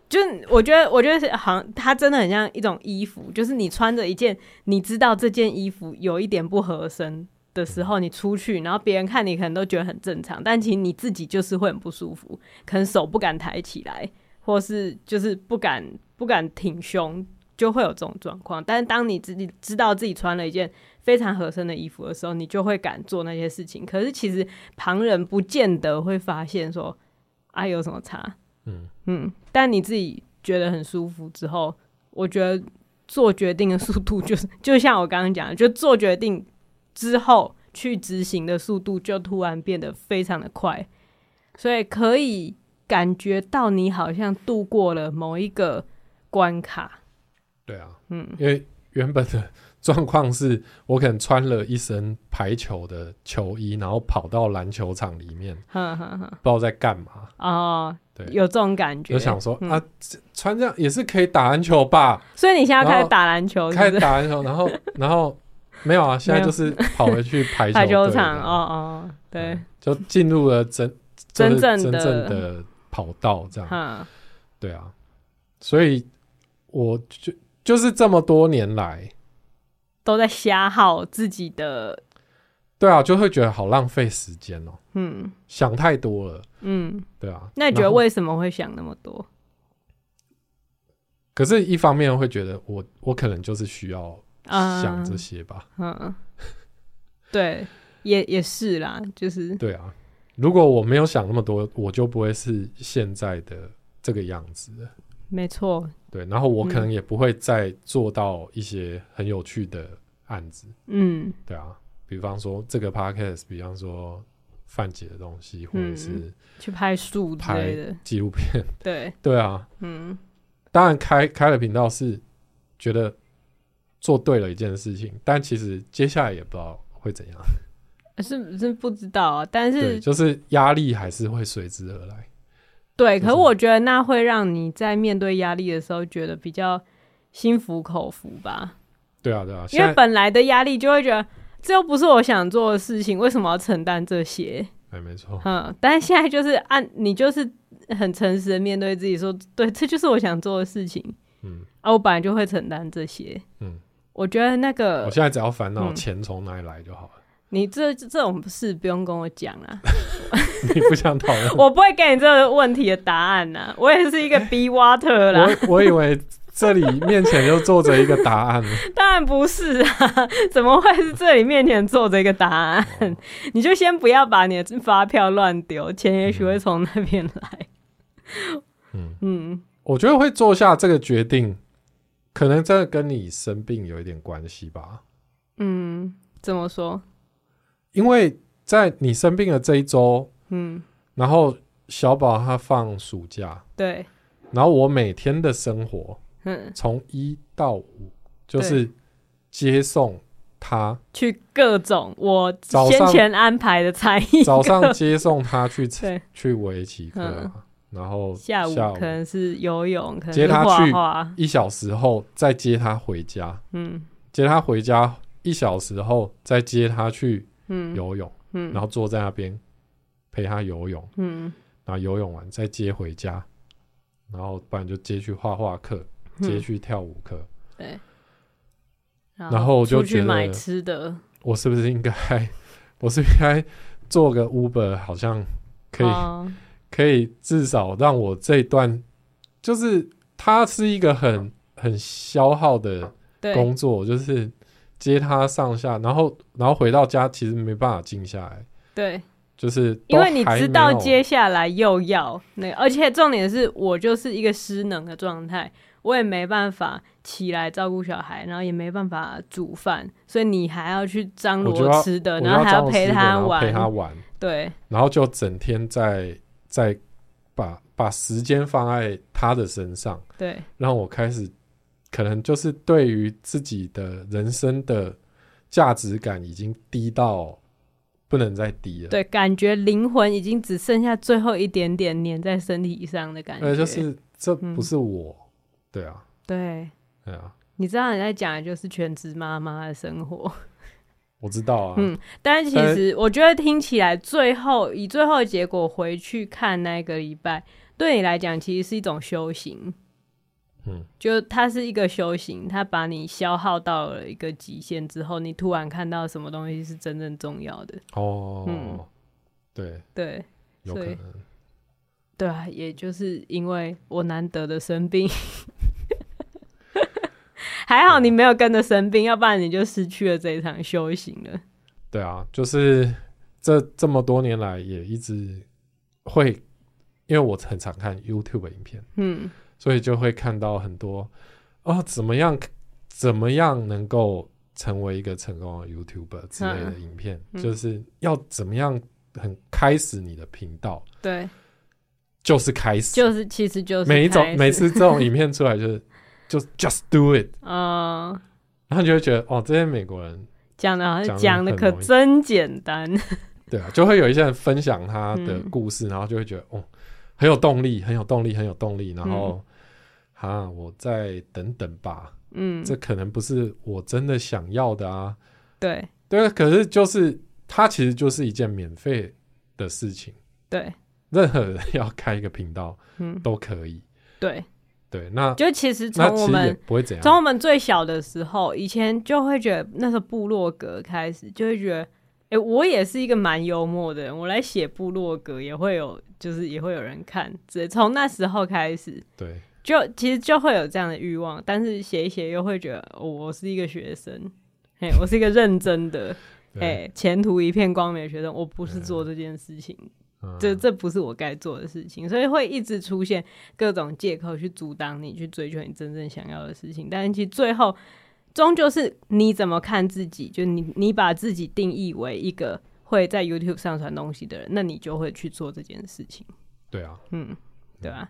就我觉得，我觉得好像它真的很像一种衣服，就是你穿着一件，你知道这件衣服有一点不合身的时候，你出去，然后别人看你可能都觉得很正常，但其实你自己就是会很不舒服，可能手不敢抬起来，或是就是不敢不敢挺胸，就会有这种状况。但是当你自己知道自己穿了一件非常合身的衣服的时候，你就会敢做那些事情。可是其实旁人不见得会发现说啊有什么差。嗯嗯，但你自己觉得很舒服之后，我觉得做决定的速度就是，就像我刚刚讲的，就做决定之后去执行的速度就突然变得非常的快，所以可以感觉到你好像度过了某一个关卡。对啊，嗯，因为原本的。状况是我可能穿了一身排球的球衣，然后跑到篮球场里面，呵呵呵不知道在干嘛。哦，对，有这种感觉，就想说、嗯、啊，穿这样也是可以打篮球吧？所以你现在开始打篮球是是？开始打篮球，然后 然后没有啊，现在就是跑回去排球排球场。哦哦，对，嗯、就进入了真真正真正的跑道这样。对啊，所以我就就是这么多年来。都在消耗自己的，对啊，就会觉得好浪费时间哦。嗯，想太多了。嗯，对啊。那你觉得为什么会想那么多？可是，一方面会觉得我我可能就是需要想这些吧。嗯，嗯，对，也也是啦，就是对啊。如果我没有想那么多，我就不会是现在的这个样子。没错。对，然后我可能也不会再做到一些很有趣的案子。嗯，对啊，比方说这个 podcast，比方说范姐的东西，或者是、嗯、去拍树之类的纪录片。对，对啊，嗯，当然开开了频道是觉得做对了一件事情，但其实接下来也不知道会怎样，是是不知道啊，但是就是压力还是会随之而来。对，可是我觉得那会让你在面对压力的时候觉得比较心服口服吧。对啊，对啊，因为本来的压力就会觉得这又不是我想做的事情，为什么要承担这些？哎，没错。嗯，但是现在就是按你就是很诚实的面对自己说，对，这就是我想做的事情。嗯，啊，我本来就会承担这些。嗯，我觉得那个，我现在只要烦恼钱从哪里来就好了。你这这种事不用跟我讲啊！你不想讨论，我不会给你这个问题的答案呐。我也是一个 be water 啦。我我以为这里面前就坐着一个答案。当然不是啊，怎么会是这里面前坐着一个答案？哦、你就先不要把你的发票乱丢，钱也许会从那边来。嗯嗯，我觉得会做下这个决定，可能真的跟你生病有一点关系吧。嗯，怎么说？因为在你生病的这一周，嗯，然后小宝他放暑假，对，然后我每天的生活，嗯，从一到五就是接送他。去各种我先前安排的才艺，早上接送他去去围棋课，然后下午可能是游泳，可能接他去一小时后再接他回家，嗯，接他回家一小时后再接他去。嗯，游泳，嗯，然后坐在那边陪他游泳，嗯，然后游泳完再接回家，然后不然就接去画画课，接去跳舞课，对，然后我就觉得买吃的，我是不是应该，我是不是应该做个 Uber，好像可以，可以至少让我这一段，就是它是一个很很消耗的工作，就是。接他上下，然后然后回到家，其实没办法静下来。对，就是因为你知道接下来又要那，而且重点是我就是一个失能的状态，我也没办法起来照顾小孩，然后也没办法煮饭，所以你还要去张罗吃的，然后还要陪他玩，陪他玩。对，然后就整天在在把把时间放在他的身上，对，让我开始。可能就是对于自己的人生的价值感已经低到不能再低了。对，感觉灵魂已经只剩下最后一点点粘在身体上的感觉。呃，就是这不是我，嗯、对啊，对，对啊。你知道你在讲的就是全职妈妈的生活。我知道啊。嗯，但是其实我觉得听起来，最后以最后的结果回去看那个礼拜，对你来讲其实是一种修行。嗯，就它是一个修行，它把你消耗到了一个极限之后，你突然看到什么东西是真正重要的。哦，嗯，对对，有可能。对啊，也就是因为我难得的生病。还好你没有跟着生病，要不然你就失去了这一场修行了。对啊，就是这这么多年来也一直会，因为我很常看 YouTube 影片，嗯，所以就会看到很多哦，怎么样怎么样能够成为一个成功的 YouTuber 之类的影片，嗯，就是要怎么样很开始你的频道，对，就是开始，就是其实就是每一种每次这种影片出来就是。就 just do it，嗯，然后你就会觉得哦，这些美国人讲的好像讲的可真简单，对啊，就会有一些人分享他的故事，嗯、然后就会觉得哦，很有动力，很有动力，很有动力，然后啊，我再等等吧，嗯，这可能不是我真的想要的啊，对。对，可是就是它其实就是一件免费的事情，对，任何人要开一个频道，嗯，都可以，对。对，那就其实从我们从我们最小的时候，以前就会觉得那时候部落格开始就会觉得，哎、欸，我也是一个蛮幽默的人，我来写部落格也会有，就是也会有人看。只从那时候开始，对，就其实就会有这样的欲望，但是写一写又会觉得，哦、我是一个学生，哎，我是一个认真的，哎，前途一片光明的学生，我不是做这件事情。这这不是我该做的事情，所以会一直出现各种借口去阻挡你去追求你真正想要的事情。但是其实最后终究是你怎么看自己，就你你把自己定义为一个会在 YouTube 上传东西的人，那你就会去做这件事情。对啊，嗯，对啊。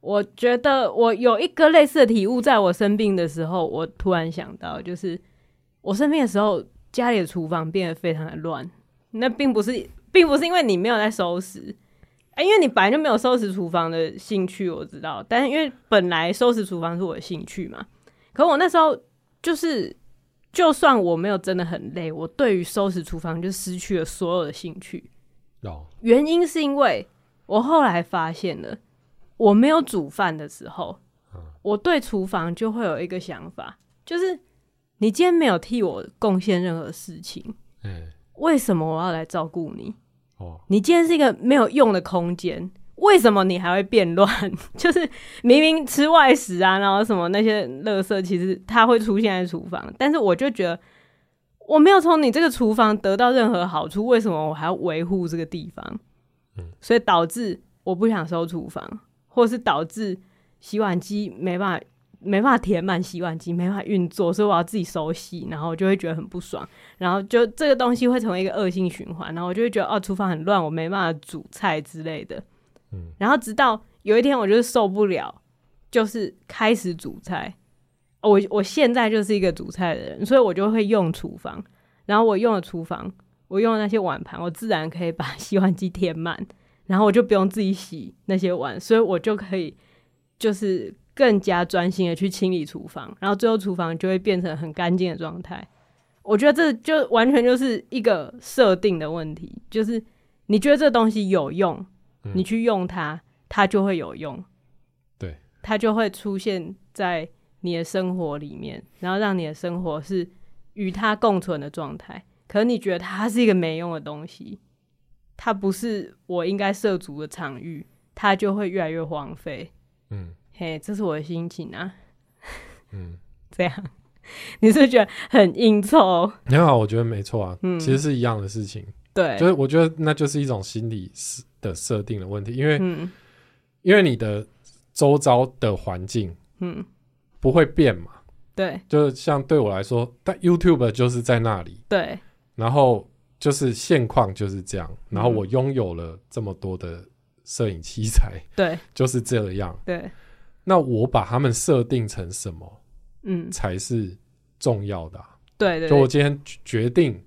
我觉得我有一个类似的体悟，在我生病的时候，我突然想到，就是我生病的时候，家里的厨房变得非常的乱。那并不是。并不是因为你没有在收拾，哎、欸，因为你本来就没有收拾厨房的兴趣，我知道。但是因为本来收拾厨房是我的兴趣嘛，可我那时候就是，就算我没有真的很累，我对于收拾厨房就失去了所有的兴趣。哦，原因是因为我后来发现了，我没有煮饭的时候，我对厨房就会有一个想法，就是你今天没有替我贡献任何事情，嗯。为什么我要来照顾你？哦，你今天是一个没有用的空间，为什么你还会变乱？就是明明吃外食啊，然后什么那些垃圾，其实它会出现在厨房，但是我就觉得我没有从你这个厨房得到任何好处，为什么我还要维护这个地方？嗯，所以导致我不想收厨房，或是导致洗碗机没办法。没办法填满洗碗机，没办法运作，所以我要自己手洗，然后我就会觉得很不爽，然后就这个东西会成为一个恶性循环，然后我就会觉得哦，厨房很乱，我没办法煮菜之类的。然后直到有一天，我就是受不了，就是开始煮菜。我我现在就是一个煮菜的人，所以我就会用厨房，然后我用了厨房，我用了那些碗盘，我自然可以把 洗碗机填满，然后我就不用自己洗那些碗，所以我就可以就是。更加专心的去清理厨房，然后最后厨房就会变成很干净的状态。我觉得这就完全就是一个设定的问题，就是你觉得这东西有用，嗯、你去用它，它就会有用，对，它就会出现在你的生活里面，然后让你的生活是与它共存的状态。可是你觉得它是一个没用的东西，它不是我应该涉足的场域，它就会越来越荒废。嗯。嘿，这是我的心情啊。嗯，这样，你是不是觉得很应酬？你好，我觉得没错啊。嗯，其实是一样的事情。对，就是我觉得那就是一种心理的设定的问题，因为，嗯，因为你的周遭的环境，嗯，不会变嘛。对，就是像对我来说，但 YouTube 就是在那里。对，然后就是现况就是这样，然后我拥有了这么多的摄影器材，对，就是这样。对。那我把他们设定成什么，嗯，才是重要的啊。对对，就我今天决定，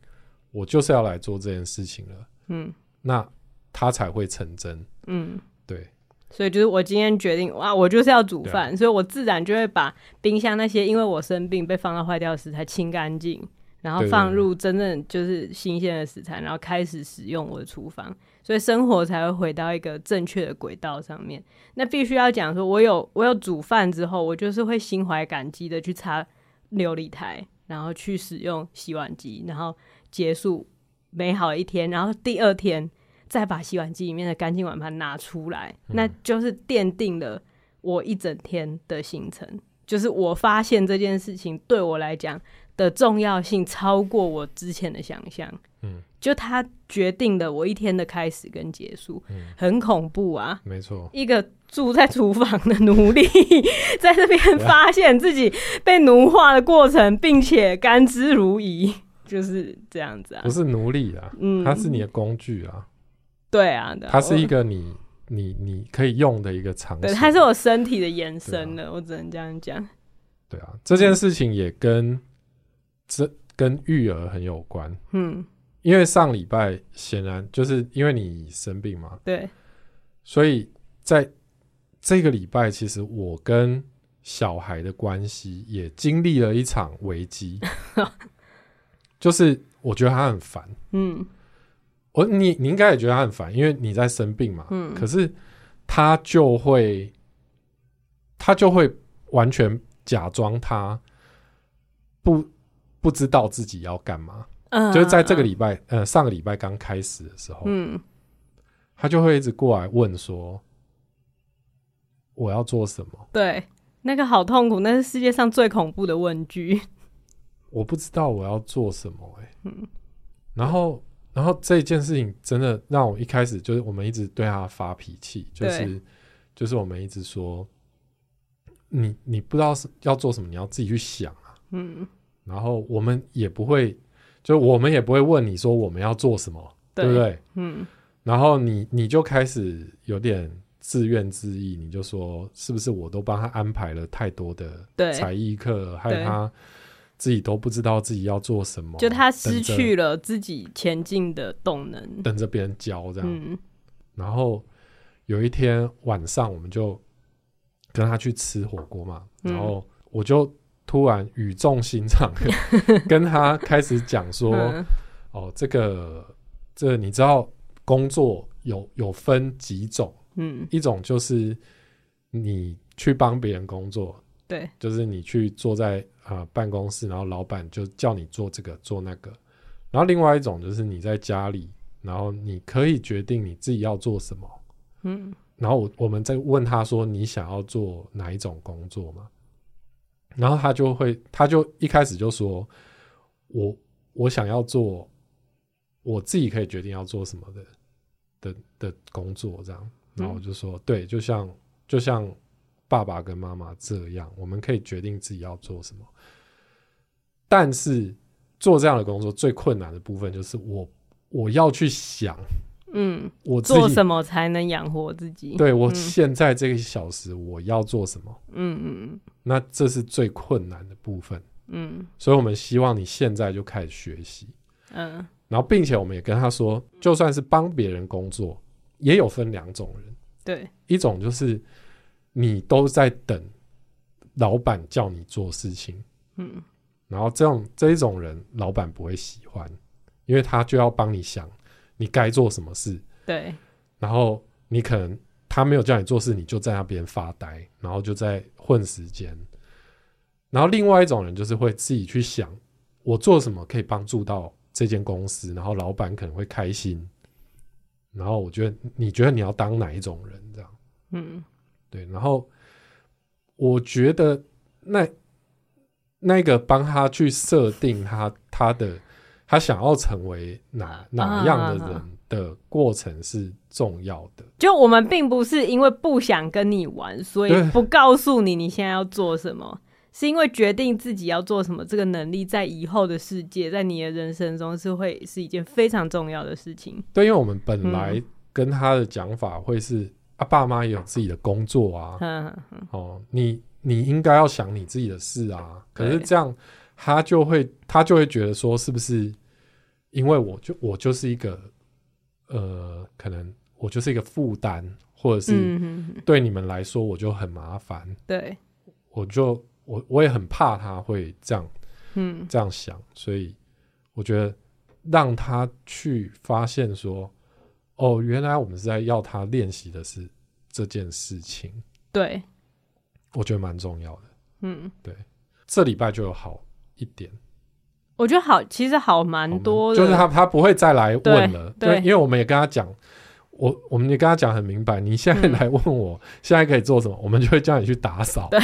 我就是要来做这件事情了，嗯，那他才会成真，嗯，对。所以就是我今天决定，哇，我就是要煮饭，所以我自然就会把冰箱那些因为我生病被放到坏掉的食材清干净，然后放入真正就是新鲜的食材，然后开始使用我的厨房，所以生活才会回到一个正确的轨道上面。那必须要讲说，我有我有煮饭之后，我就是会心怀感激的去擦琉璃台，然后去使用洗碗机，然后结束美好的一天。然后第二天再把洗碗机里面的干净碗盘拿出来，嗯、那就是奠定了我一整天的行程。就是我发现这件事情对我来讲的重要性超过我之前的想象，嗯，就它决定了我一天的开始跟结束，嗯，很恐怖啊，没错，一个住在厨房的奴隶，在这边发现自己被奴化的过程，并且甘之如飴，就是这样子啊，不是奴隶啊，嗯，它是你的工具啊，对啊，它是一个你你你可以用的一个场景，它是我身体的延伸的，我只能这样讲，对啊，这件事情也跟。这跟育儿很有关，嗯，因为上礼拜显然就是因为你生病嘛，对，所以在这个礼拜，其实我跟小孩的关系也经历了一场危机，就是我觉得他很烦，嗯，我你你应该也觉得他很烦，因为你在生病嘛，嗯，可是他就会他就会完全假装他不。不知道自己要干嘛，嗯，就是在这个礼拜，呃，上个礼拜刚开始的时候，嗯，他就会一直过来问说，我要做什么？对，那个好痛苦，那是世界上最恐怖的问句。我不知道我要做什么，哎，嗯，然后，然后这件事情真的让我一开始就是我们一直对他发脾气，就是就是我们一直说，你你不知道是要做什么，你要自己去想啊，嗯。然后我们也不会，就我们也不会问你说我们要做什么，对，对不对？嗯。然后你你就开始有点自怨自艾，你就说是不是我都帮他安排了太多的才艺课，害他自己都不知道自己要做什么，就他失去了自己前进的动能，等着别人教这样。嗯。然后有一天晚上，我们就跟他去吃火锅嘛，然后我就。突然语重心长 跟他开始讲说：“ 哦，这个，这个、你知道，工作有有分几种？嗯，一种就是你去帮别人工作，对，就是你去坐在啊、呃、办公室，然后老板就叫你做这个做那个。然后另外一种就是你在家里，然后你可以决定你自己要做什么。嗯，然后我我们再问他说，你想要做哪一种工作嘛？”然后他就会，他就一开始就说：“我我想要做我自己可以决定要做什么的的的工作，这样。”然后我就说：“对，就像就像爸爸跟妈妈这样，我们可以决定自己要做什么。但是做这样的工作最困难的部分就是我我要去想。”嗯，我做什么才能养活自己？对，我现在这个小时我要做什么？嗯嗯嗯，那这是最困难的部分。嗯，所以我们希望你现在就开始学习。嗯，然后并且我们也跟他说，就算是帮别人工作，也有分两种人。对，一种就是你都在等老板叫你做事情。嗯，然后这种这一种人，老板不会喜欢，因为他就要帮你想。你该做什么事？对，然后你可能他没有叫你做事，你就在那边发呆，然后就在混时间。然后另外一种人就是会自己去想，我做什么可以帮助到这间公司，然后老板可能会开心。然后我觉得，你觉得你要当哪一种人？这样，嗯，对。然后我觉得那那个帮他去设定他他的。他想要成为哪哪样的人的过程是重要的。就我们并不是因为不想跟你玩，所以不告诉你你现在要做什么，是因为决定自己要做什么。这个能力在以后的世界，在你的人生中是会是一件非常重要的事情。对，因为我们本来跟他的讲法会是、嗯、啊，爸妈也有自己的工作啊，哦，你你应该要想你自己的事啊。可是这样，他就会他就会觉得说，是不是？因为我就我就是一个，呃，可能我就是一个负担，或者是对你们来说我就很麻烦。对，我就我我也很怕他会这样，嗯，这样想，所以我觉得让他去发现说，哦，原来我们是在要他练习的是这件事情。对，我觉得蛮重要的。嗯，对，这礼拜就有好一点。我觉得好，其实好蛮多的，就是他他不会再来问了。对，对，因为我们也跟他讲。我我们也跟他讲很明白，你现在来问我现在可以做什么，我们就会叫你去打扫。对，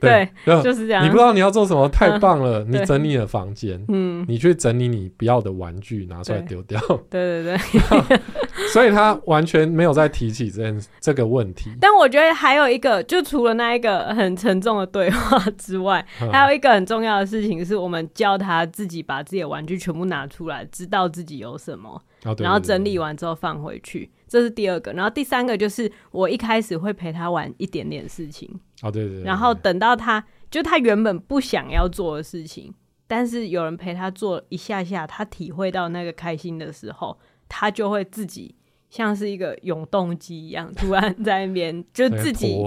对，就是这样。你不知道你要做什么，太棒了！你整理了房间，嗯，你去整理你不要的玩具，拿出来丢掉。对对对。所以他完全没有再提起这件这个问题。但我觉得还有一个，就除了那一个很沉重的对话之外，还有一个很重要的事情，是我们教他自己把自己的玩具全部拿出来，知道自己有什么。然后整理完之后放回去，这是第二个。然后第三个就是我一开始会陪他玩一点点事情。哦，对对对。然后等到他就他原本不想要做的事情，但是有人陪他做一下下，他体会到那个开心的时候，他就会自己像是一个永动机一样，突然在那边就自己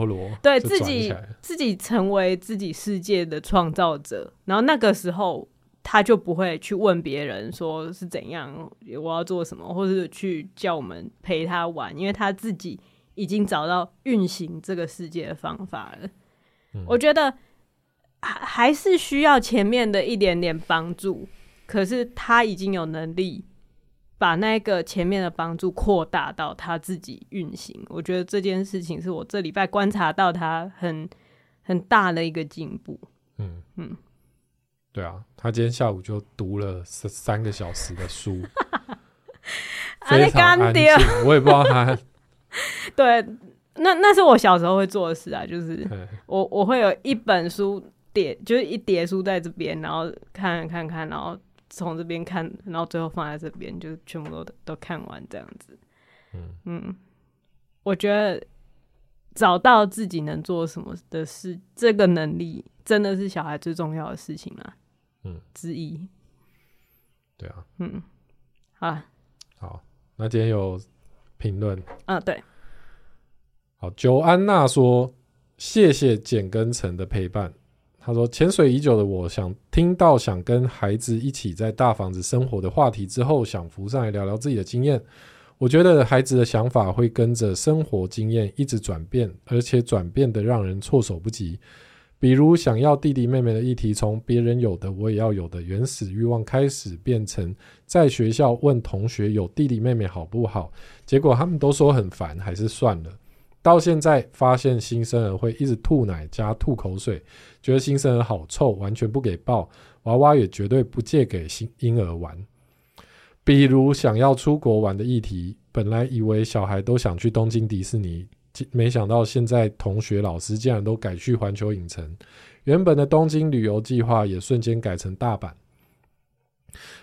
对自己自己成为自己世界的创造者。然后那个时候。他就不会去问别人说是怎样，我要做什么，或者去叫我们陪他玩，因为他自己已经找到运行这个世界的方法了。嗯、我觉得还还是需要前面的一点点帮助，可是他已经有能力把那个前面的帮助扩大到他自己运行。我觉得这件事情是我这礼拜观察到他很很大的一个进步。嗯嗯。对啊，他今天下午就读了三三个小时的书，非常安静。我也不知道他。对，那那是我小时候会做的事啊，就 是我我会有一本书叠，就是一叠书在这边，然后看看看，然后从这边看，然后最后放在这边，就全部都都看完这样子。嗯嗯，我觉得找到自己能做什么的事，这个能力真的是小孩最重要的事情啊。嗯，之一，对啊，嗯，好，好，那今天有评论，啊，对，好，九安娜说谢谢简跟陈的陪伴。他说潜水已久的我想听到想跟孩子一起在大房子生活的话题之后，想浮上来聊聊自己的经验。我觉得孩子的想法会跟着生活经验一直转变，而且转变的让人措手不及。比如想要弟弟妹妹的议题，从别人有的我也要有的原始欲望开始，变成在学校问同学有弟弟妹妹好不好，结果他们都说很烦，还是算了。到现在发现新生儿会一直吐奶加吐口水，觉得新生儿好臭，完全不给抱，娃娃也绝对不借给新婴儿玩。比如想要出国玩的议题，本来以为小孩都想去东京迪士尼。没想到现在同学老师竟然都改去环球影城，原本的东京旅游计划也瞬间改成大阪。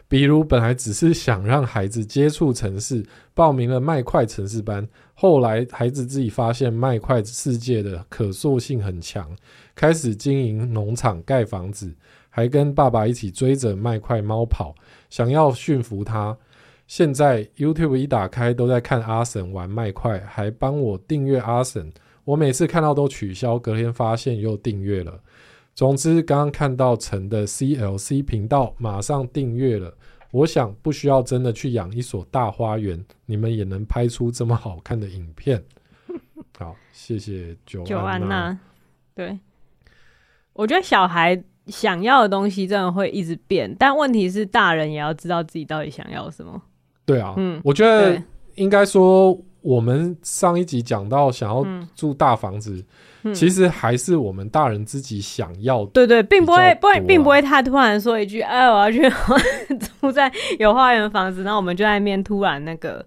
比如本来只是想让孩子接触城市，报名了麦块城市班，后来孩子自己发现麦块世界的可塑性很强，开始经营农场、盖房子，还跟爸爸一起追着麦块猫跑，想要驯服它。现在 YouTube 一打开都在看阿神玩麦块，还帮我订阅阿神。我每次看到都取消，隔天发现又订阅了。总之，刚刚看到陈的 CLC 频道，马上订阅了。我想不需要真的去养一所大花园，你们也能拍出这么好看的影片。好，谢谢九九安娜。对，我觉得小孩想要的东西真的会一直变，但问题是大人也要知道自己到底想要什么。对啊，嗯，我觉得应该说，我们上一集讲到想要住大房子，嗯，其实还是我们大人自己想要的。对对，并不会，不会，并不会，他突然说一句：“哎，我要去 住在有花园的房子。”然后我们就在那边突然那个。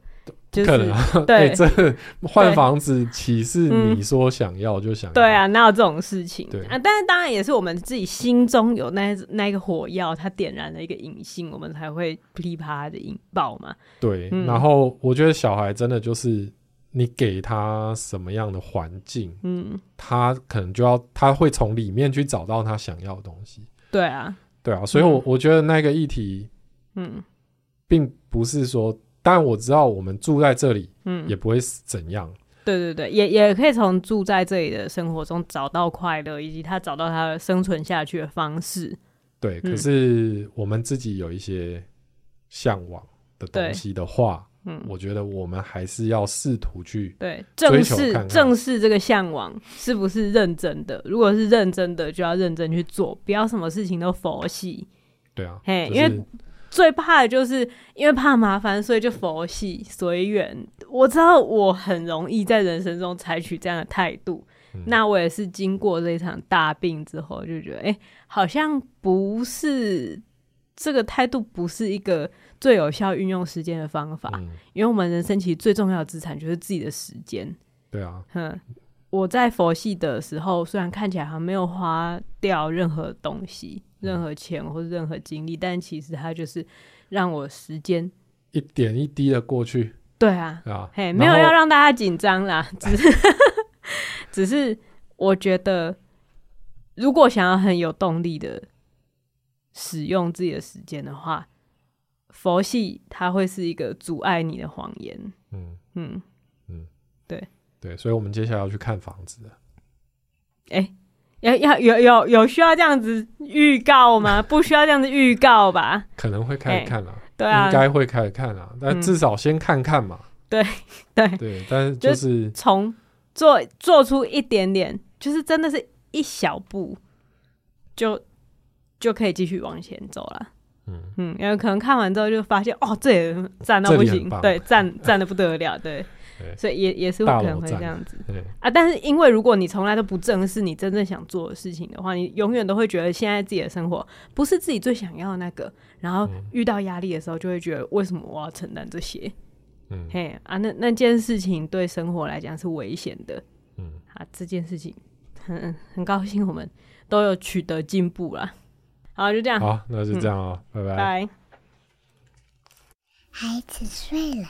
就是、可能啊，对，欸、这 换房子岂是你说想要就想要？对啊，哪有这种事情？对啊，但是当然也是我们自己心中有那那个火药，它点燃了一个引信，我们才会噼啪的引爆嘛。对、嗯，然后我觉得小孩真的就是你给他什么样的环境，嗯，他可能就要他会从里面去找到他想要的东西。对啊，对啊，所以我我觉得那个议题，嗯，并不是说。但我知道我们住在这里，嗯，也不会怎样。对对对，也也可以从住在这里的生活中找到快乐，以及他找到他生存下去的方式。对，可是我们自己有一些向往的东西的话，嗯，我觉得我们还是要试图去对正视正视这个向往是不是认真的。如果是认真的，就要认真去做，不要什么事情都佛系。对啊，嘿，因为最怕的就是因为怕麻烦，所以就佛系随缘。我知道我很容易在人生中采取这样的态度。那我也是经过这一场大病之后，就觉得，哎、欸，好像不是这个态度，不是一个最有效运用时间的方法。嗯、因为我们人生其实最重要的资产就是自己的时间。对啊，哼，我在佛系的时候，虽然看起来还没有花掉任何东西、任何钱或者任何精力，但其实它就是让我时间一点一滴的过去。对啊，啊，嘿，没有要让大家紧张啦，只是。只是我觉得，如果想要很有动力的使用自己的时间的话，佛系它会是一个阻碍你的谎言。嗯嗯嗯，对对，所以我们接下来要去看房子。哎、欸，要要有有有需要这样子预告吗？不需要这样子预告吧？可能会开始看了、啊欸，对啊，应该会开始看了，但至少先看看嘛。对对对，但是就是从。做做出一点点，就是真的是一小步，就就可以继续往前走了。嗯嗯，因为可能看完之后就发现，哦，这也赞到不行，对，赞赞的不得了，对，对，所以也也是会可能会这样子对啊。但是因为如果你从来都不正视你真正想做的事情的话，你永远都会觉得现在自己的生活不是自己最想要的那个，然后遇到压力的时候就会觉得，为什么我要承担这些？嗯，嘿啊，那那件事情对生活来讲是危险的。嗯，啊，这件事情很很高兴，我们都有取得进步了。好，就这样。好，那就这样哦，嗯，拜拜。拜。孩子睡了。